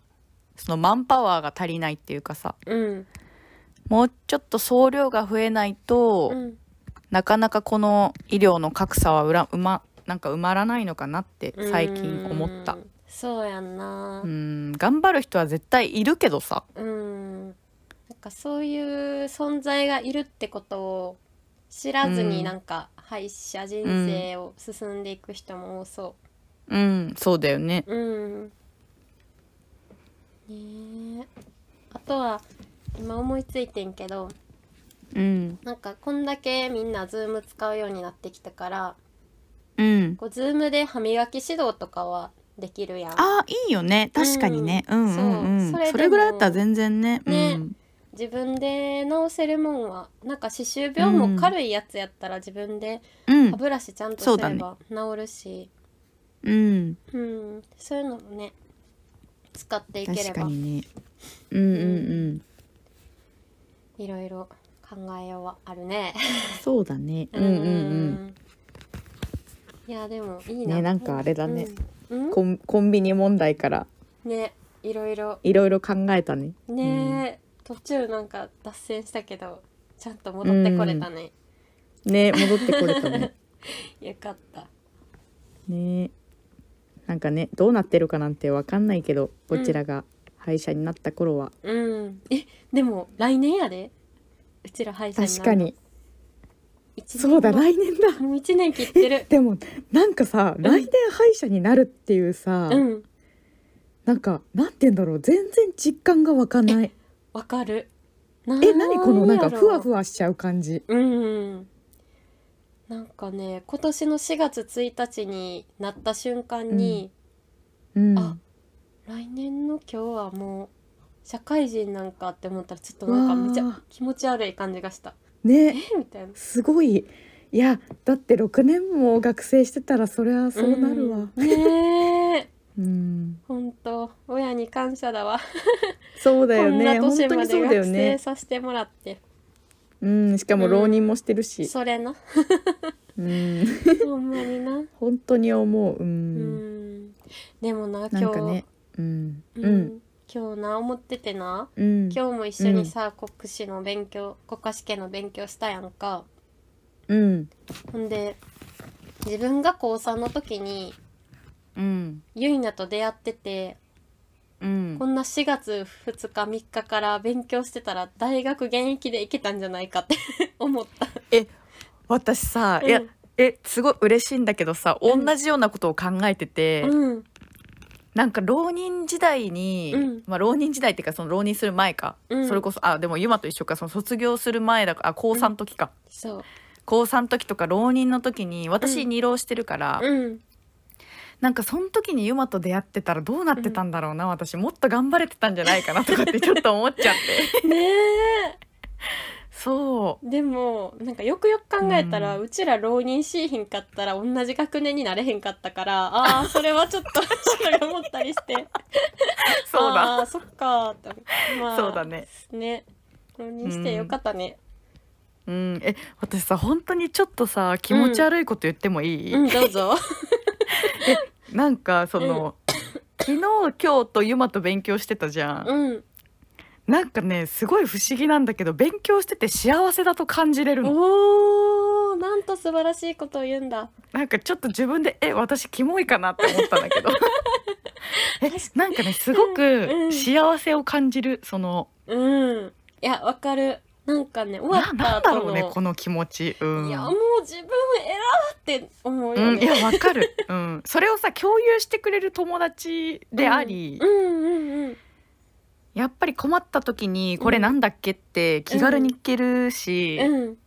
Speaker 2: そのマンパワーが足りないっていうかさ
Speaker 1: うん。
Speaker 2: もうちょっと総量が増えないと、
Speaker 1: うん。
Speaker 2: なかなかこの医療の格差はうらうまなんか埋まらないのかなって最近思った。
Speaker 1: うんそうやんな。
Speaker 2: うん。頑張る人は絶対いるけどさ。
Speaker 1: うん。なんかそういう存在がいるってことを知らずに
Speaker 2: うん。
Speaker 1: なんか歯医者人生を進んでいく人も多そ
Speaker 2: う。ん。そうだよね。
Speaker 1: ううんねえあとは今思いついてんけど
Speaker 2: うん。
Speaker 1: なんかこんだけみんなズーム使うようになってきたから
Speaker 2: うん。
Speaker 1: こうズームで歯磨き指導とかはできるやん。
Speaker 2: あーいいよね。確かにね、うん、うんうん
Speaker 1: そう。それ
Speaker 2: それぐらいだったら全然ね。
Speaker 1: ね
Speaker 2: うん。
Speaker 1: 自分で治せるもんはなんか歯周病も軽いやつやったら自分で
Speaker 2: うん。
Speaker 1: 歯ブラシちゃんと
Speaker 2: そうだね
Speaker 1: すれば治るし。
Speaker 2: うん。
Speaker 1: うん。そういうのもね使っていけれ
Speaker 2: 確か
Speaker 1: ば
Speaker 2: にね。うんうん
Speaker 1: いろいろ考えようはあるね。
Speaker 2: そうだね。うんうんうん。
Speaker 1: いやでもいいな。
Speaker 2: ねなんかあれだね、
Speaker 1: うん、うん？
Speaker 2: コンコンビニ問題から。
Speaker 1: ねいろいろ。
Speaker 2: いろいろ考えたね。
Speaker 1: ね、途中なんか脱線したけどちゃんと戻ってこれたね、
Speaker 2: ね戻ってこれたね。
Speaker 1: よかった。
Speaker 2: ねなんかねどうなってるかなんてわかんないけどこちらが歯医者になった頃は、
Speaker 1: うん。えでも来年やで。うちら歯医者
Speaker 2: 確かに。そうだ
Speaker 1: 後
Speaker 2: 来年だ。
Speaker 1: もう一年切ってる。
Speaker 2: でもなんかさ、来年歯医者になるっていうさ、
Speaker 1: うん。
Speaker 2: なんかなんて言うんだろう。全然実感が湧かない。
Speaker 1: わかる。
Speaker 2: え何このなんかふわふ
Speaker 1: わ
Speaker 2: わしちゃう感じ。
Speaker 1: うんなんかね今年の4月1日になった瞬間に、
Speaker 2: うん。
Speaker 1: あ来年の今日はもう社会人なんかって思ったらちょっとなんかめちゃ気持ち悪い感じがした。
Speaker 2: ね。
Speaker 1: え？みたいな。
Speaker 2: すごい。いやだって6年も学生してたらそりゃそうなるわ。
Speaker 1: ん。ねえ。
Speaker 2: うん、
Speaker 1: 本当親に感謝だわ。
Speaker 2: そうだよ
Speaker 1: こんな年まで
Speaker 2: 当にそうだよ
Speaker 1: 学生
Speaker 2: ね。
Speaker 1: させてもらって
Speaker 2: うんしかも浪人もしてるし。
Speaker 1: それな。
Speaker 2: うん。
Speaker 1: ほんまにな。
Speaker 2: 本当に思う。う
Speaker 1: うん。んでもな今日
Speaker 2: なんかね。うん。
Speaker 1: う
Speaker 2: うん。ん
Speaker 1: 今日な思っててな。
Speaker 2: うん。
Speaker 1: 今日も一緒にさ、国試の勉強国家試験の勉強したやんか。
Speaker 2: うん。
Speaker 1: ほんで自分が高3の時に
Speaker 2: うん。
Speaker 1: ゆいなと出会ってて
Speaker 2: うん。
Speaker 1: こんな4月2日3日から勉強してたら大学現役で行けたんじゃないかって 思った。
Speaker 2: え私さ、いや
Speaker 1: うん。
Speaker 2: えすごい嬉しいんだけどさ
Speaker 1: うん。
Speaker 2: 同じようなことを考えてて、
Speaker 1: うん。
Speaker 2: なんか浪人時代に、
Speaker 1: うん。
Speaker 2: まあ浪人時代っていうかその浪人する前か、
Speaker 1: うん。
Speaker 2: それこそあでもユマと一緒か。その卒業する前だからあ高3の時か、高3の時とか浪人の時に私
Speaker 1: うん。
Speaker 2: 二浪してるから、
Speaker 1: うん
Speaker 2: なんかその時にユマと出会ってたらどうなってたんだろうな、私もっと頑張れてたんじゃないかなとかってちょっと思っちゃって。
Speaker 1: ね
Speaker 2: そ
Speaker 1: えでもなんかよくよく考えたら、
Speaker 2: う
Speaker 1: うちら浪人しいひんかったら同じ学年になれへんかったからああそれはちょっと ちょっと思ったりして。
Speaker 2: う そうだ。
Speaker 1: あーそっかーっまあ
Speaker 2: そうだね。
Speaker 1: ね。浪人してよかったね。
Speaker 2: うん。え私さ本当にちょっとさ気持ち悪いこと言ってもいい、
Speaker 1: うん、どうぞ
Speaker 2: なんかその、昨日今日とユマと勉強してたじゃん、
Speaker 1: うん。
Speaker 2: なんかねすごい不思議なんだけど勉強してて幸せだと感じれるの。
Speaker 1: おーなんと素晴らしいことを言うんだ。
Speaker 2: なんかちょっと自分でえ私キモいかなって思ったんだけど。えなんかねすごく
Speaker 1: ん。
Speaker 2: 幸せを感じるその。
Speaker 1: うん。いやわかるなんかね終わ
Speaker 2: な
Speaker 1: った
Speaker 2: なんだろう
Speaker 1: 後の。
Speaker 2: ねこの気持ち。うん。
Speaker 1: いやもう自分偉って思う
Speaker 2: うん、い
Speaker 1: よね、
Speaker 2: やわかる、うん、それをさ共有してくれる友達であり、
Speaker 1: うんうんうん
Speaker 2: やっぱり困った時にこれなんだっけって気軽に聞けるし、
Speaker 1: うん。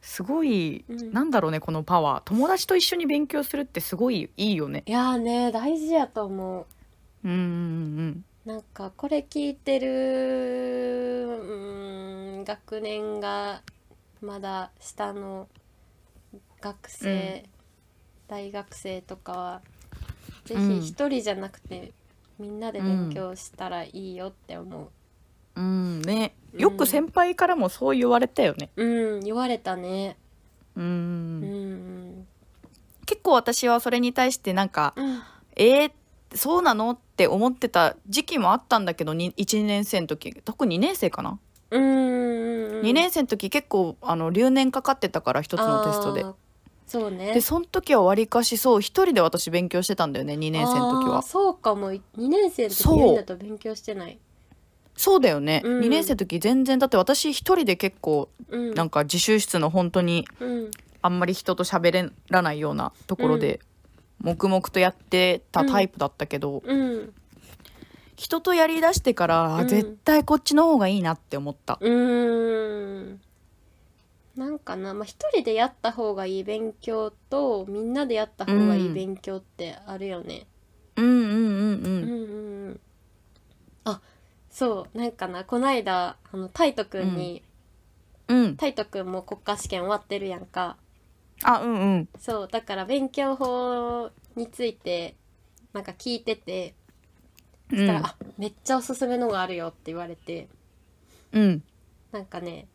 Speaker 2: すごい、
Speaker 1: うん。
Speaker 2: なんだろうねこのパワー。友達と一緒に勉強するってすごいいいよね。
Speaker 1: いやーね大事やと思う。
Speaker 2: うんうん
Speaker 1: なんかこれ聞いてるうーん学年がまだ下の学生、大学生とかはぜ
Speaker 2: うん。
Speaker 1: ひ一人じゃなくて、みんなで勉強したらいいよって思
Speaker 2: う。ん。うん。ね。
Speaker 1: うん
Speaker 2: よく先輩からもそう言われたよね。
Speaker 1: ううん。言われたね。
Speaker 2: うん、
Speaker 1: うん。
Speaker 2: 結構私はそれに対してなんか
Speaker 1: うん。
Speaker 2: えー、そうなの？って思ってた時期もあったんだけどに1年生の時。特に2年生かな、
Speaker 1: うんうん
Speaker 2: 2年生の時結構あの留年かかってたから一つのテストで。
Speaker 1: そうね。
Speaker 2: でその時はわりかしそう一人で私勉強してたんだよね2年生の時は。
Speaker 1: そうかも。2年生の時
Speaker 2: そう
Speaker 1: ユイナと勉強してない。
Speaker 2: そうだよね、
Speaker 1: うん。
Speaker 2: 2年生の時全然だって私一人で結構
Speaker 1: うん。
Speaker 2: なんか自習室の本当に
Speaker 1: うん。
Speaker 2: あんまり人と喋らないようなところで黙々とやってたタイプだったけど、
Speaker 1: うん
Speaker 2: 人とやりだしてから、あ
Speaker 1: うん。
Speaker 2: 絶対こっちの方がいいなって思った。
Speaker 1: うーん。なんかな、まあ、一人でやった方がいい勉強とみんなでやった方がいい勉強ってあるよね。
Speaker 2: うんうんうんう
Speaker 1: うんんうんうん。あそうなんかなこないだあのタイトくんに、
Speaker 2: うん。
Speaker 1: タイトくんも国家試験終わってるやんか。
Speaker 2: あうんうん。
Speaker 1: そうだから勉強法についてなんか聞いててそしたら、
Speaker 2: うん
Speaker 1: あめっちゃおすすめのがあるよって言われて。
Speaker 2: うん。
Speaker 1: なんかね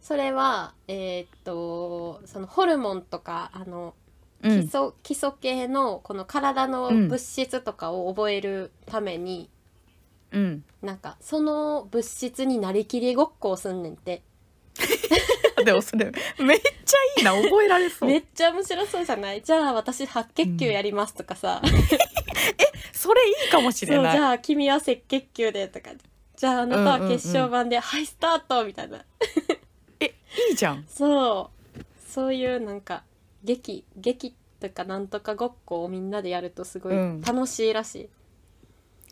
Speaker 1: それはえーっとそのホルモンとかあの基
Speaker 2: うん。
Speaker 1: 礎,、基礎系のこの体の物質とかを覚えるために、
Speaker 2: うん。
Speaker 1: なんかその物質になりきりごっこをすんねんて
Speaker 2: でもそれめっちゃいいな覚えられそう。
Speaker 1: めっちゃ面白そうじゃない？じゃあ私白血球やりますとかさ、
Speaker 2: それいいかもしれない。
Speaker 1: じゃあ君は赤血球でとか。じゃああなたは決勝版で、はいスタートみたいな。
Speaker 2: えいいじゃん。
Speaker 1: そう。そういうなんか劇劇とかなんとかごっこをみんなでやるとすごい
Speaker 2: うん。
Speaker 1: 楽しいらし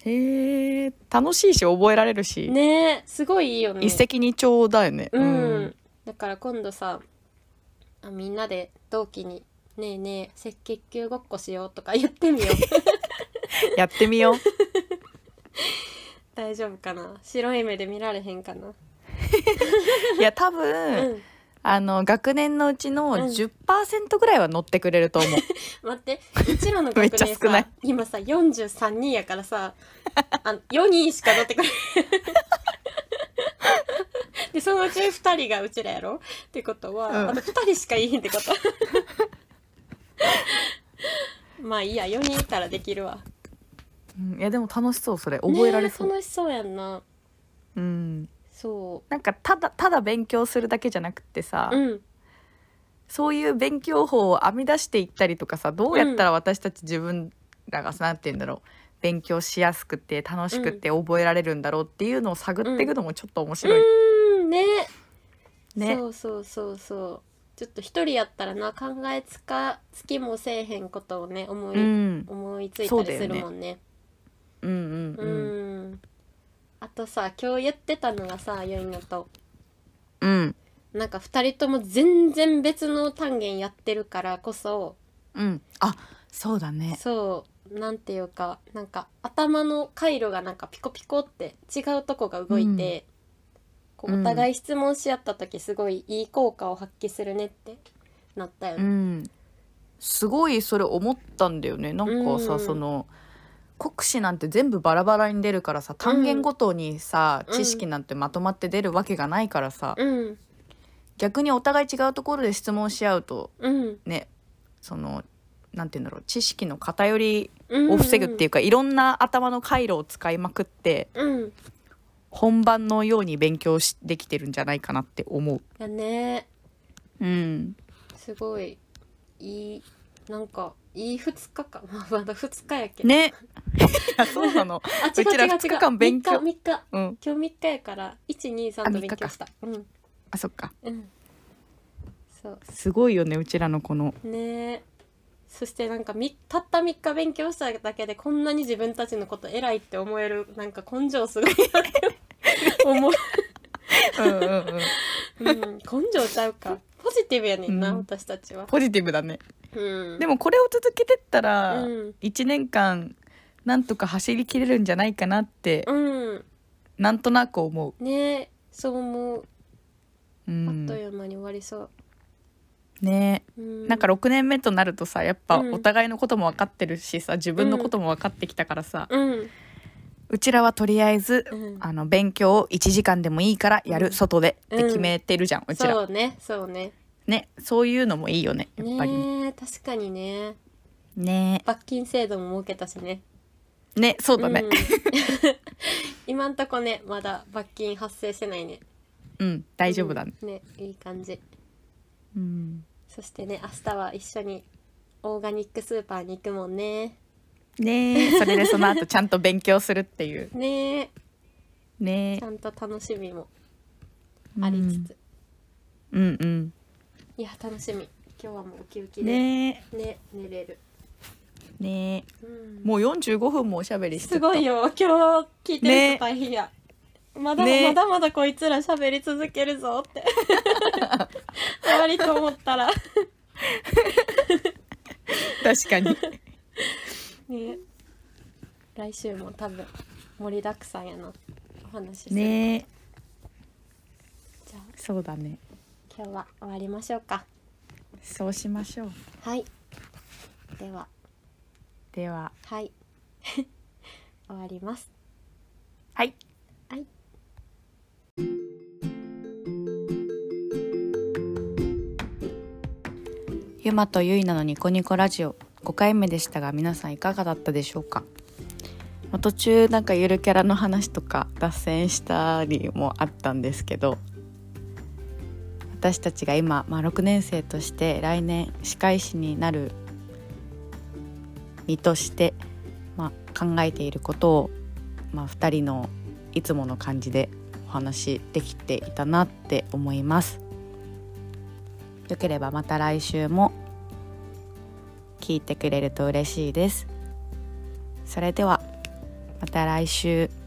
Speaker 2: へえ楽しいし覚えられるし、
Speaker 1: い、ねえすごいいいよね。
Speaker 2: 一石二鳥だよね。
Speaker 1: うん、だから今度さあみんなで同期に「ねえねえ赤血球ごっこしよう」とか言ってみよう。
Speaker 2: やってみよう。
Speaker 1: 大丈夫かな？白い目で見られへんかな、
Speaker 2: いや多
Speaker 1: う
Speaker 2: 分、
Speaker 1: ん、
Speaker 2: あの学年のうちの
Speaker 1: うん。
Speaker 2: 10%ぐらいは乗ってくれると思う、
Speaker 1: 待ってうちらの学年さ今さ43人やからさあ4人しか乗ってくれでそのうち2人がうちらやろ？ってことは、
Speaker 2: うん。
Speaker 1: あと2人しかいいんってこと。まあいいや4人いたらできるわ。
Speaker 2: うん。いやでも楽しそうそれ。覚えられそう、
Speaker 1: 楽しそうやんな。
Speaker 2: うん。
Speaker 1: そ
Speaker 2: なんかただただ勉強するだけじゃなくてさ、
Speaker 1: ううん。
Speaker 2: そういう勉強法を編み出していったりとかさどうやったら私たち自分らがさ、なんて言うんだろう。勉強しやすくて楽しくて覚えられるんだろうっていうのを探っていくのもちょっと面白い、
Speaker 1: うーんね。
Speaker 2: ね。
Speaker 1: そうそうそうそう。ちょっと一人やったらな考えつかつきもせえへんことをね思い、
Speaker 2: うん、
Speaker 1: 思いついたりするもんね。
Speaker 2: うんうん
Speaker 1: う
Speaker 2: うん。
Speaker 1: ん。あとさ今日言ってたのがさゆいのと。
Speaker 2: うん。
Speaker 1: なんか二人とも全然別の単元やってるからこそ。
Speaker 2: うん。あそうだね。
Speaker 1: そう。なんていうかなんか頭の回路がなんかピコピコって違うとこが動いて、こうお互い質問し合った時すごいいい効果を発揮するねってなったよ
Speaker 2: う
Speaker 1: ね。
Speaker 2: ん。すごいそれ思ったんだよね。なんかさ、
Speaker 1: うん。
Speaker 2: その国試なんて全部バラバラに出るからさ単元ごとにさ、
Speaker 1: うん。
Speaker 2: 知識なんてまとまって出るわけがないからさ、
Speaker 1: うん。
Speaker 2: 逆にお互い違うところで質問し合うと
Speaker 1: うん。
Speaker 2: ねそのなんて言うんだろう知識の偏り
Speaker 1: うん。
Speaker 2: を防ぐっていうか、いろんな頭の回路を使いまくって
Speaker 1: うん
Speaker 2: 本番のように勉強しできてるんじゃないかなって思う。
Speaker 1: だね。
Speaker 2: うん、
Speaker 1: すごい。いいなんかいい2日間。ま あまだ2日やけど。
Speaker 2: ね。そうなの。
Speaker 1: あ違う違う違
Speaker 2: 日間勉強。
Speaker 1: 3日3日。
Speaker 2: うん、
Speaker 1: 今日3日やから123と勉強した。うん。
Speaker 2: あそっか。
Speaker 1: うん。そう。
Speaker 2: すごいよねうちらのこの。
Speaker 1: ね。えそしてなんかみたった3日勉強しただけでこんなに自分たちのこと偉いって思えるなんか根性すごいなって 思う、
Speaker 2: うんうんうん。
Speaker 1: うん、根性ちゃうか。ポジティブやねんな、
Speaker 2: うん。
Speaker 1: 私たちは、
Speaker 2: ポジティブだね。
Speaker 1: うん、
Speaker 2: でもこれを続けてったら、
Speaker 1: うん。
Speaker 2: 1年間なんとか走りきれるんじゃないかなって、
Speaker 1: うん。
Speaker 2: なんとなく思
Speaker 1: ねえそう思う。
Speaker 2: う、うん。
Speaker 1: あっという間に終わりそう、
Speaker 2: ね。
Speaker 1: うん、
Speaker 2: なんか6年目となるとさやっぱ
Speaker 1: うん。
Speaker 2: お互いのことも分かってるしさ自分のことも分かってきたからさ、
Speaker 1: うん
Speaker 2: うちらはとりあえず、
Speaker 1: うん。
Speaker 2: あの勉強を1時間でもいいからやる、
Speaker 1: うん。
Speaker 2: 外でって
Speaker 1: うん
Speaker 2: 決めてるじゃん、うちら。
Speaker 1: そうねそうね。
Speaker 2: ねそういうのもいいよねやっぱり。ね
Speaker 1: ねえ確かにね。
Speaker 2: ね
Speaker 1: 罰金制度も設けたしね。
Speaker 2: ねそうだね。
Speaker 1: ん。今んとこねまだ罰金発生してないね。
Speaker 2: うん、大丈夫だね、
Speaker 1: うん。ねいい感じ。
Speaker 2: うん、
Speaker 1: そしてね明日は一緒にオーガニックスーパーに行くもんね
Speaker 2: ねえ。それでその後ちゃんと勉強するっていう。
Speaker 1: ね
Speaker 2: ね
Speaker 1: ちゃんと楽しみも
Speaker 2: え
Speaker 1: ありつつ、
Speaker 2: うんうん。
Speaker 1: いや楽しみ。今日はもうウキウキで。
Speaker 2: ね
Speaker 1: ね寝れる、
Speaker 2: えねえ。
Speaker 1: うん。
Speaker 2: もう45分もおしゃべりしてた。
Speaker 1: すごいよ。今日聞いてる人大変や、まだ、
Speaker 2: ね
Speaker 1: まだまだこいつら喋り続けるぞって。終わりと思ったら。
Speaker 2: 確かに
Speaker 1: ね。来週も多分盛りだくさんやな。お話しする。
Speaker 2: ね。
Speaker 1: じゃあ。
Speaker 2: そうだね。
Speaker 1: 今日は終わりましょうか。
Speaker 2: そうしましょう。
Speaker 1: はい。では。
Speaker 2: では。
Speaker 1: はい。終わります。
Speaker 2: はい。
Speaker 1: はい。
Speaker 2: ゆまとゆいなのニコニコラジオ。5回目でしたが皆さんいかがだったでしょうか？途中なんかゆるキャラの話とか脱線したりもあったんですけど私たちが今、まあ、6年生として来年歯科医師になる身として、まあ、考えていることを、まあ、2人のいつもの感じでお話できていたなって思います。よければまた来週も聞いてくれると嬉しいです。それではまた来週。